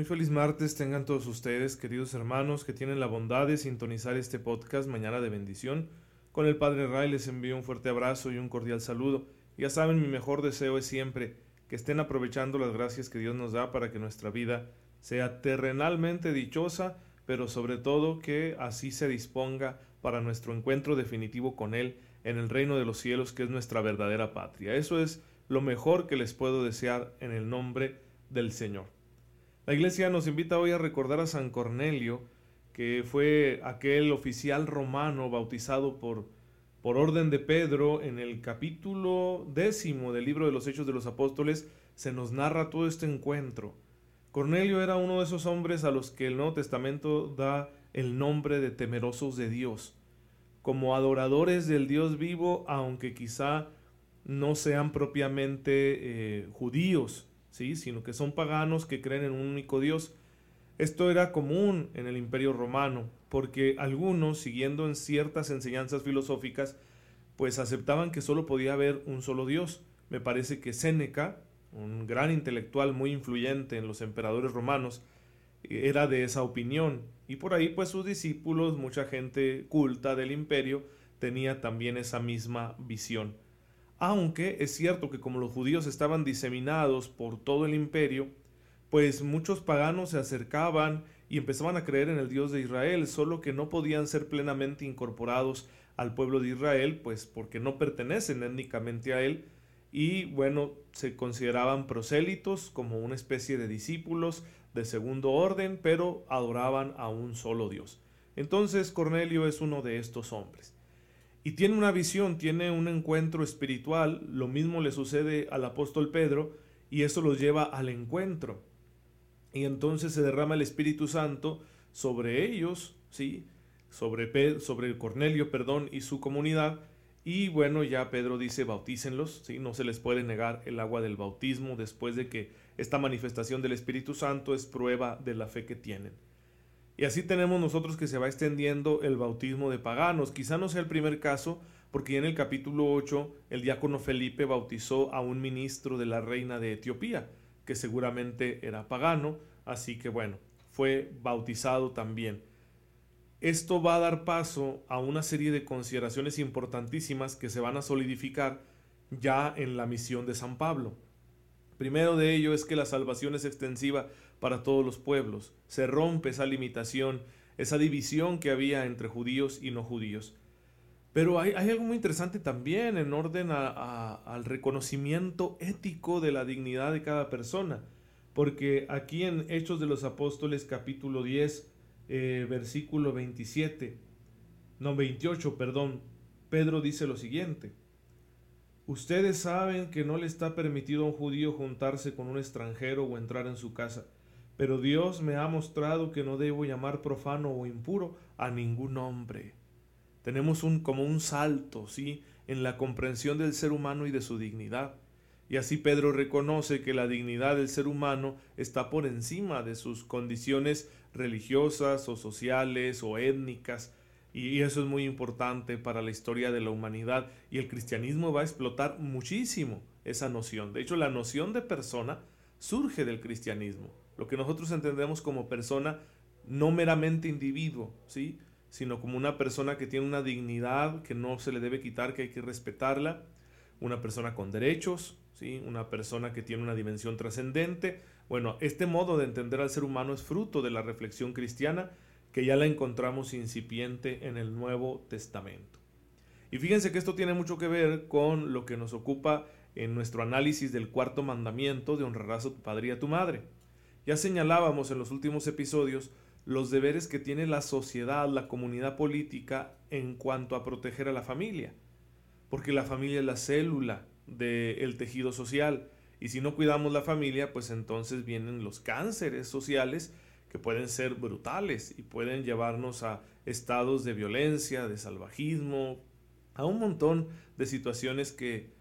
Muy feliz martes tengan todos ustedes, queridos hermanos, que tienen la bondad de sintonizar este podcast Mañana de Bendición. Con el Padre Ray les envío un fuerte abrazo y un cordial saludo. Ya saben, mi mejor deseo es siempre que estén aprovechando las gracias que Dios nos da para que nuestra vida sea terrenalmente dichosa, pero sobre todo que así se disponga para nuestro encuentro definitivo con Él en el reino de los cielos, que es nuestra verdadera patria. Eso es lo mejor que les puedo desear en el nombre del Señor. La iglesia nos invita hoy a recordar a San Cornelio, que fue aquel oficial romano bautizado por, por orden de Pedro en el capítulo décimo del libro de los Hechos de los Apóstoles, se nos narra todo este encuentro. Cornelio era uno de esos hombres a los que el Nuevo Testamento da el nombre de temerosos de Dios, como adoradores del Dios vivo, aunque quizá no sean propiamente eh, judíos, ¿sí? sino que son paganos que creen en un único Dios. Esto era común en el imperio romano, porque algunos, siguiendo en ciertas enseñanzas filosóficas, pues aceptaban que solo podía haber un solo Dios. Me parece que Séneca, un gran intelectual muy influyente en los emperadores romanos, era de esa opinión. Y por ahí pues sus discípulos, mucha gente culta del imperio, tenía también esa misma visión. Aunque es cierto que como los judíos estaban diseminados por todo el imperio, pues muchos paganos se acercaban y empezaban a creer en el Dios de Israel, solo que no podían ser plenamente incorporados al pueblo de Israel, pues porque no pertenecen étnicamente a él, y bueno, se consideraban prosélitos como una especie de discípulos de segundo orden, pero adoraban a un solo Dios. Entonces Cornelio es uno de estos hombres y tiene una visión, tiene un encuentro espiritual, lo mismo le sucede al apóstol Pedro y eso los lleva al encuentro. Y entonces se derrama el Espíritu Santo sobre ellos, ¿sí? Sobre, sobre Cornelio, perdón, y su comunidad. Y bueno, ya Pedro dice, bautícenlos, ¿sí? No se les puede negar el agua del bautismo después de que esta manifestación del Espíritu Santo es prueba de la fe que tienen. Y así tenemos nosotros que se va extendiendo el bautismo de paganos. Quizá no sea el primer caso, porque en el capítulo 8 el diácono Felipe bautizó a un ministro de la reina de Etiopía, que seguramente era pagano, así que bueno, fue bautizado también. Esto va a dar paso a una serie de consideraciones importantísimas que se van a solidificar ya en la misión de San Pablo. Primero de ello es que la salvación es extensiva para todos los pueblos. Se rompe esa limitación, esa división que había entre judíos y no judíos. Pero hay, algo muy interesante también en orden al reconocimiento ético de la dignidad de cada persona. Porque aquí en Hechos de los Apóstoles capítulo 10, eh, versículo 27, no 28, perdón, Pedro dice lo siguiente. Ustedes saben que no le está permitido a un judío juntarse con un extranjero o entrar en su casa pero Dios me ha mostrado que no debo llamar profano o impuro a ningún hombre. Tenemos un, como un salto, ¿sí?, en la comprensión del ser humano y de su dignidad. Y así Pedro reconoce que la dignidad del ser humano está por encima de sus condiciones religiosas o sociales o étnicas. Y eso es muy importante para la historia de la humanidad. Y el cristianismo va a explotar muchísimo esa noción. De hecho, la noción de persona surge del cristianismo lo que nosotros entendemos como persona, no meramente individuo, ¿sí? sino como una persona que tiene una dignidad que no se le debe quitar, que hay que respetarla, una persona con derechos, ¿sí? una persona que tiene una dimensión trascendente. Bueno, este modo de entender al ser humano es fruto de la reflexión cristiana que ya la encontramos incipiente en el Nuevo Testamento. Y fíjense que esto tiene mucho que ver con lo que nos ocupa en nuestro análisis del cuarto mandamiento de honrarás a tu padre y a tu madre. Ya señalábamos en los últimos episodios los deberes que tiene la sociedad, la comunidad política en cuanto a proteger a la familia, porque la familia es la célula del tejido social. Y si no cuidamos la familia, pues entonces vienen los cánceres sociales que pueden ser brutales y pueden llevarnos a estados de violencia, de salvajismo, a un montón de situaciones que,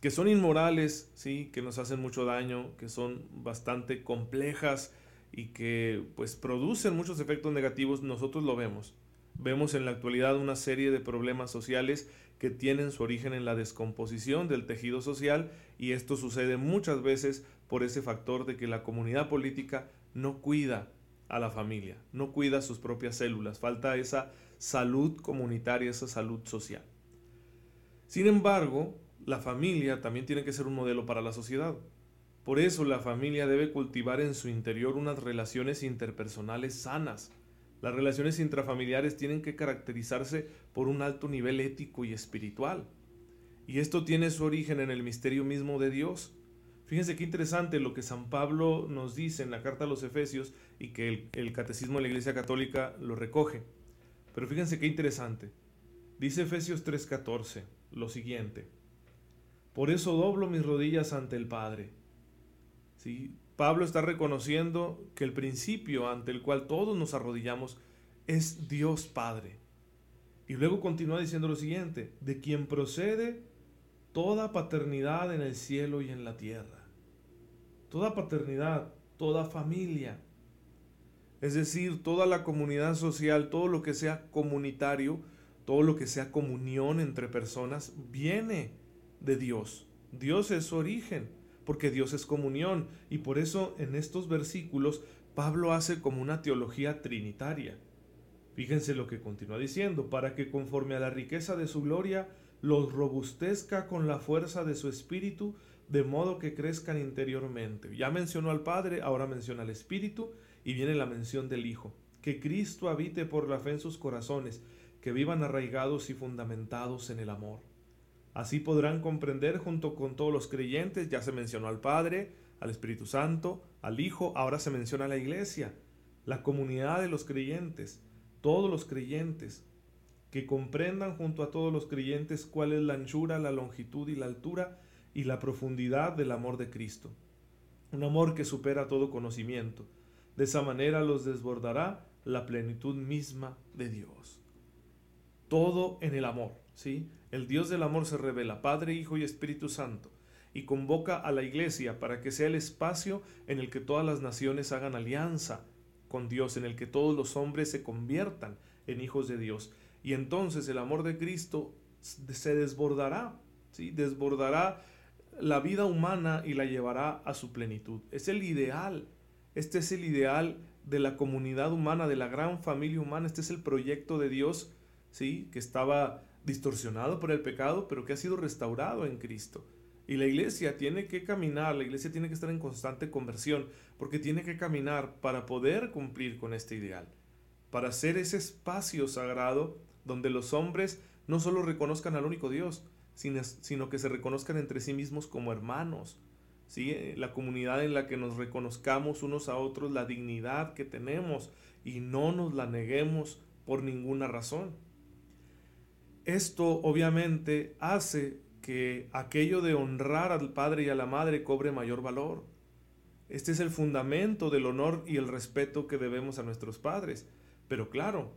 que son inmorales, ¿sí? que nos hacen mucho daño, que son bastante complejas y que pues producen muchos efectos negativos, nosotros lo vemos. Vemos en la actualidad una serie de problemas sociales que tienen su origen en la descomposición del tejido social y esto sucede muchas veces por ese factor de que la comunidad política no cuida a la familia, no cuida sus propias células, falta esa salud comunitaria, esa salud social. Sin embargo, la familia también tiene que ser un modelo para la sociedad. Por eso la familia debe cultivar en su interior unas relaciones interpersonales sanas. Las relaciones intrafamiliares tienen que caracterizarse por un alto nivel ético y espiritual. Y esto tiene su origen en el misterio mismo de Dios. Fíjense qué interesante lo que San Pablo nos dice en la carta a los Efesios y que el, Catecismo de la Iglesia Católica lo recoge. Pero fíjense qué interesante. Dice Efesios 3:14 lo siguiente. Por eso doblo mis rodillas ante el Padre ¿sí? Pablo está reconociendo que el principio ante el cual todos nos arrodillamos es Dios Padre. Y luego continúa diciendo lo siguiente, de quien procede toda paternidad en el cielo y en la tierra. Toda paternidad, toda familia. Es decir, toda la comunidad social, todo lo que sea comunitario, todo lo que sea comunión entre personas, viene de Dios. Dios es su origen porque Dios es comunión. Y por eso en estos versículos Pablo hace como una teología trinitaria. Fíjense lo que continúa diciendo, para que conforme a la riqueza de su gloria, los robustezca con la fuerza de su espíritu, de modo que crezcan interiormente. Ya mencionó al Padre, ahora menciona al Espíritu, y viene la mención del Hijo. Que Cristo habite por la fe en sus corazones, que vivan arraigados y fundamentados en el amor. Así podrán comprender junto con todos los creyentes, ya se mencionó al Padre, al Espíritu Santo, al Hijo, ahora se menciona a la Iglesia, la comunidad de los creyentes, todos los creyentes, que comprendan junto a todos los creyentes cuál es la anchura, la longitud y la altura y la profundidad del amor de Cristo. Un amor que supera todo conocimiento. De esa manera los desbordará la plenitud misma de Dios. Todo en el amor, ¿sí? El Dios del amor se revela, Padre, Hijo y Espíritu Santo, y convoca a la Iglesia para que sea el espacio en el que todas las naciones hagan alianza con Dios, en el que todos los hombres se conviertan en hijos de Dios. Y entonces el amor de Cristo se desbordará, ¿sí? desbordará la vida humana y la llevará a su plenitud. Es el ideal, este es el ideal de la comunidad humana, de la gran familia humana, este es el proyecto de Dios, ¿sí? que estaba distorsionado por el pecado, pero que ha sido restaurado en Cristo. Y la iglesia tiene que caminar, la iglesia tiene que estar en constante conversión, porque tiene que caminar para poder cumplir con este ideal, para ser ese espacio sagrado donde los hombres no solo reconozcan al único Dios, sino, que se reconozcan entre sí mismos como hermanos. ¿sí? La comunidad en la que nos reconozcamos unos a otros la dignidad que tenemos y no nos la neguemos por ninguna razón. Esto obviamente hace que aquello de honrar al padre y a la madre cobre mayor valor. Este es el fundamento del honor y el respeto que debemos a nuestros padres. Pero claro,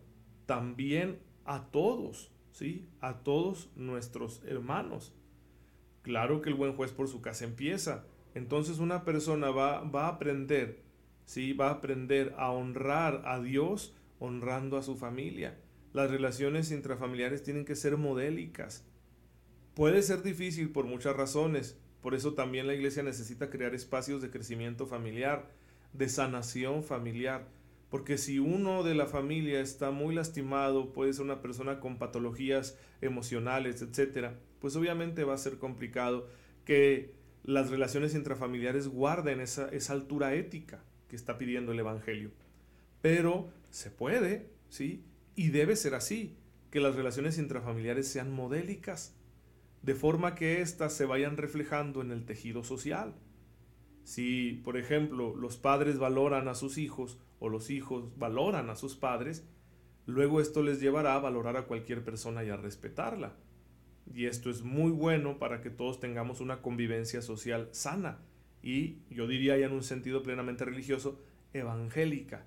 también a todos, ¿sí? A todos nuestros hermanos. Claro que el buen juez por su casa empieza. Entonces una persona va, va a aprender, ¿sí? Va a aprender a honrar a Dios honrando a su familia. Las relaciones intrafamiliares tienen que ser modélicas. Puede ser difícil por muchas razones, por eso también la iglesia necesita crear espacios de crecimiento familiar, de sanación familiar, porque si uno de la familia está muy lastimado, puede ser una persona con patologías emocionales, etc., pues obviamente va a ser complicado que las relaciones intrafamiliares guarden esa, esa altura ética que está pidiendo el Evangelio. Pero se puede, ¿sí? Y debe ser así, que las relaciones intrafamiliares sean modélicas, de forma que éstas se vayan reflejando en el tejido social. Si, por ejemplo, los padres valoran a sus hijos o los hijos valoran a sus padres, luego esto les llevará a valorar a cualquier persona y a respetarla. y esto es muy bueno para que todos tengamos una convivencia social sana y yo diría ya en un sentido plenamente religioso, evangélica,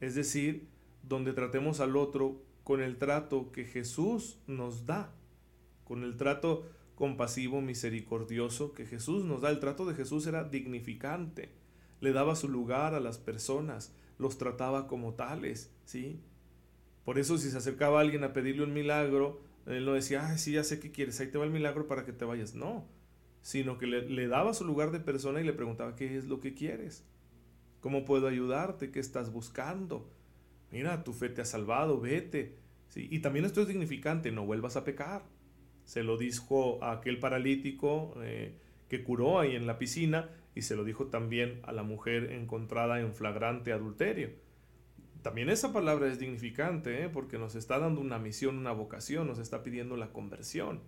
es decir, donde tratemos al otro con el trato que Jesús nos da, con el trato compasivo, misericordioso que Jesús nos da. El trato de Jesús era dignificante, le daba su lugar a las personas, los trataba como tales, ¿sí? Por eso si se acercaba alguien a pedirle un milagro, él no decía, ay, sí, ya sé qué quieres, ahí te va el milagro para que te vayas. No, sino que le, le daba su lugar de persona y le preguntaba, ¿qué es lo que quieres? ¿Cómo puedo ayudarte? ¿Qué estás buscando? Mira, tu fe te ha salvado, vete. ¿Sí? Y también esto es dignificante, no vuelvas a pecar. Se lo dijo a aquel paralítico eh, que curó ahí en la piscina y se lo dijo también a la mujer encontrada en flagrante adulterio. También esa palabra es dignificante, ¿eh? porque nos está dando una misión, una vocación, nos está pidiendo la conversión.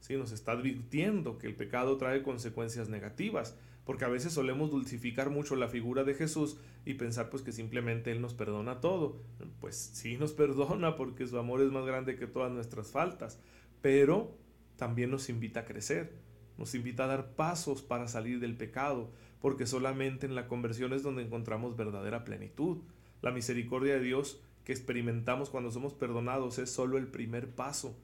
¿sí? Nos está advirtiendo que el pecado trae consecuencias negativas, porque a veces solemos dulcificar mucho la figura de Jesús y pensar pues que simplemente Él nos perdona todo. Pues sí nos perdona porque su amor es más grande que todas nuestras faltas, pero también nos invita a crecer, nos invita a dar pasos para salir del pecado, porque solamente en la conversión es donde encontramos verdadera plenitud. La misericordia de Dios que experimentamos cuando somos perdonados es solo el primer paso.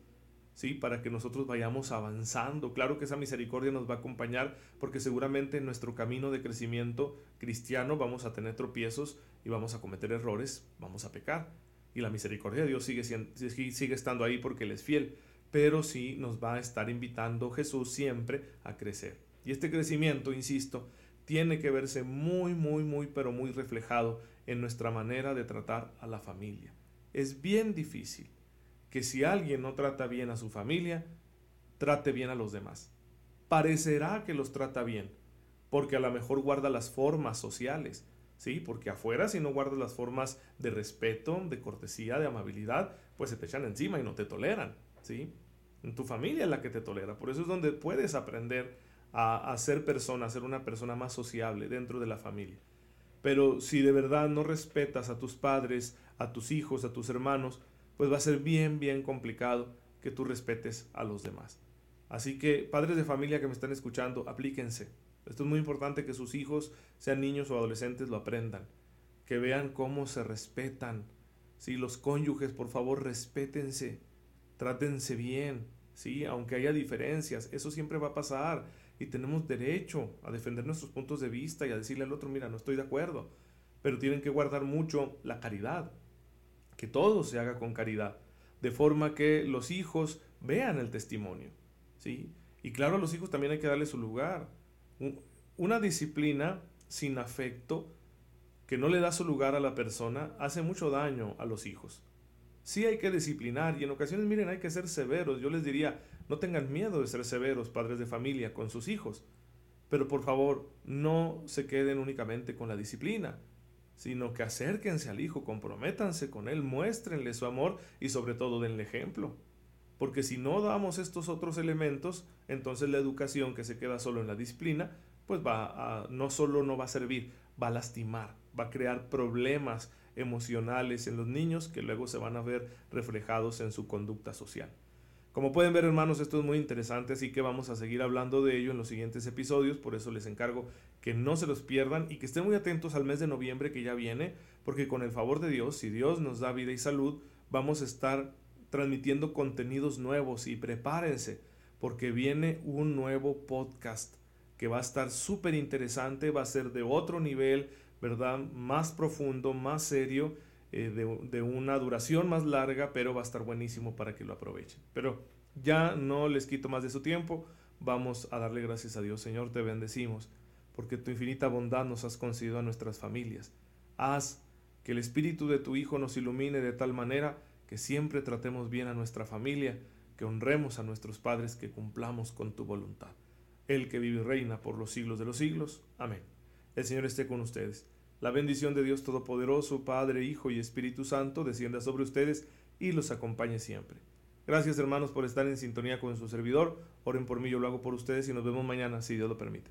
¿sí? Para que nosotros vayamos avanzando. Claro que esa misericordia nos va a acompañar porque seguramente en nuestro camino de crecimiento cristiano vamos a tener tropiezos y vamos a cometer errores, vamos a pecar. Y la misericordia de Dios sigue, sigue estando ahí porque Él es fiel pero sí nos va a estar invitando Jesús siempre a crecer. Y este crecimiento, insisto, tiene que verse muy, muy, muy, pero muy reflejado en nuestra manera de tratar a la familia. Es bien difícil que si alguien no trata bien a su familia, trate bien a los demás. Parecerá que los trata bien, porque a lo mejor guarda las formas sociales, ¿sí? Porque afuera si no guardas las formas de respeto, de cortesía, de amabilidad, pues se te echan encima y no te toleran. ¿sí? Tu familia es la que te tolera. Por eso es donde puedes aprender a, a ser persona, a ser una persona más sociable dentro de la familia. Pero si de verdad no respetas a tus padres, a tus hijos, a tus hermanos, pues va a ser bien, bien complicado que tú respetes a los demás. Así que, padres de familia que me están escuchando, aplíquense. Esto es muy importante que sus hijos, sean niños o adolescentes, lo aprendan. Que vean cómo se respetan. Si los cónyuges, por favor, respétense trátense bien, ¿sí? Aunque haya diferencias, eso siempre va a pasar y tenemos derecho a defender nuestros puntos de vista y a decirle al otro, mira, no estoy de acuerdo, pero tienen que guardar mucho la caridad, que todo se haga con caridad, de forma que los hijos vean el testimonio, ¿sí? Y claro, a los hijos también hay que darle su lugar. Una disciplina sin afecto que no le da su lugar a la persona hace mucho daño a los hijos. Sí hay que disciplinar y en ocasiones, miren, hay que ser severos. Yo les diría, no tengan miedo de ser severos, padres de familia, con sus hijos. Pero por favor, no se queden únicamente con la disciplina, sino que acérquense al hijo, comprométanse con él, muéstrenle su amor y sobre todo denle ejemplo. Porque si no damos estos otros elementos, entonces la educación que se queda solo en la disciplina, pues va no solo no va a servir, va a lastimar, va a crear problemas emocionales en los niños que luego se van a ver reflejados en su conducta social. Como pueden ver hermanos, esto es muy interesante, así que vamos a seguir hablando de ello en los siguientes episodios, por eso les encargo que no se los pierdan y que estén muy atentos al mes de noviembre que ya viene, porque con el favor de Dios, si Dios nos da vida y salud, vamos a estar transmitiendo contenidos nuevos y prepárense, porque viene un nuevo podcast que va a estar súper interesante, va a ser de otro nivel, ¿verdad? Más profundo, más serio, eh, de, de, una duración más larga, pero va a estar buenísimo para que lo aprovechen. Pero ya no les quito más de su tiempo, vamos a darle gracias a Dios. Señor, te bendecimos, porque tu infinita bondad nos has concedido a nuestras familias. Haz que el espíritu de tu Hijo nos ilumine de tal manera que siempre tratemos bien a nuestra familia, que honremos a nuestros padres, que cumplamos con tu voluntad. El que vive y reina por los siglos de los siglos. Amén. El Señor esté con ustedes. La bendición de Dios Todopoderoso, Padre, Hijo y Espíritu Santo, descienda sobre ustedes y los acompañe siempre. Gracias hermanos por estar en sintonía con su servidor. Oren por mí, yo lo hago por ustedes y nos vemos mañana, si Dios lo permite.